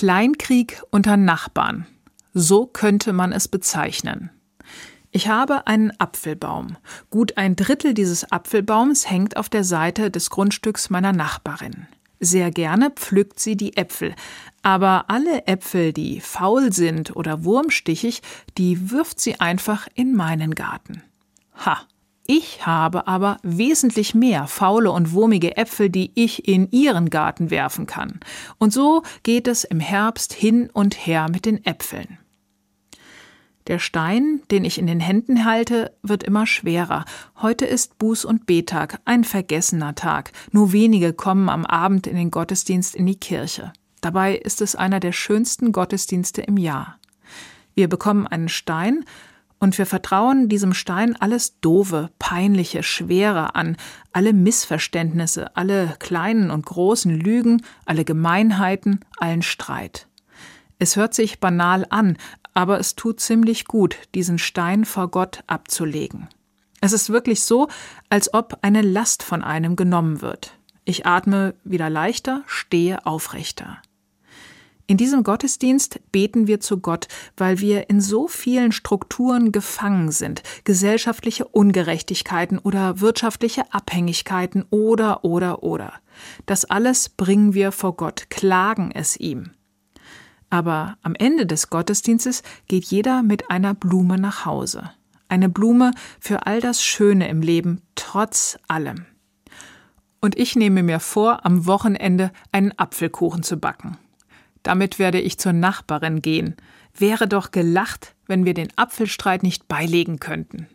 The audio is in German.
Kleinkrieg unter Nachbarn. So könnte man es bezeichnen. Ich habe einen Apfelbaum. Gut ein Drittel dieses Apfelbaums hängt auf der Seite des Grundstücks meiner Nachbarin. Sehr gerne pflückt sie die Äpfel, aber alle Äpfel, die faul sind oder wurmstichig, die wirft sie einfach in meinen Garten. Ha, ich habe aber wesentlich mehr faule und wurmige Äpfel, die ich in ihren Garten werfen kann. Und so geht es im Herbst hin und her mit den Äpfeln. Der Stein, den ich in den Händen halte, wird immer schwerer. Heute ist Buß- und Betag, ein vergessener Tag. Nur wenige kommen am Abend in den Gottesdienst in die Kirche. Dabei ist es einer der schönsten Gottesdienste im Jahr. Wir bekommen einen Stein und wir vertrauen diesem Stein alles Dove, Peinliche, Schwere an, alle Missverständnisse, alle kleinen und großen Lügen, alle Gemeinheiten, allen Streit. Es hört sich banal an, aber es tut ziemlich gut, diesen Stein vor Gott abzulegen. Es ist wirklich so, als ob eine Last von einem genommen wird. Ich atme wieder leichter, stehe aufrechter. In diesem Gottesdienst beten wir zu Gott, weil wir in so vielen Strukturen gefangen sind, gesellschaftliche Ungerechtigkeiten oder wirtschaftliche Abhängigkeiten oder oder oder. Das alles bringen wir vor Gott, klagen es ihm. Aber am Ende des Gottesdienstes geht jeder mit einer Blume nach Hause. Eine Blume für all das Schöne im Leben, trotz allem. Und ich nehme mir vor, am Wochenende einen Apfelkuchen zu backen. Damit werde ich zur Nachbarin gehen. Wäre doch gelacht, wenn wir den Apfelstreit nicht beilegen könnten.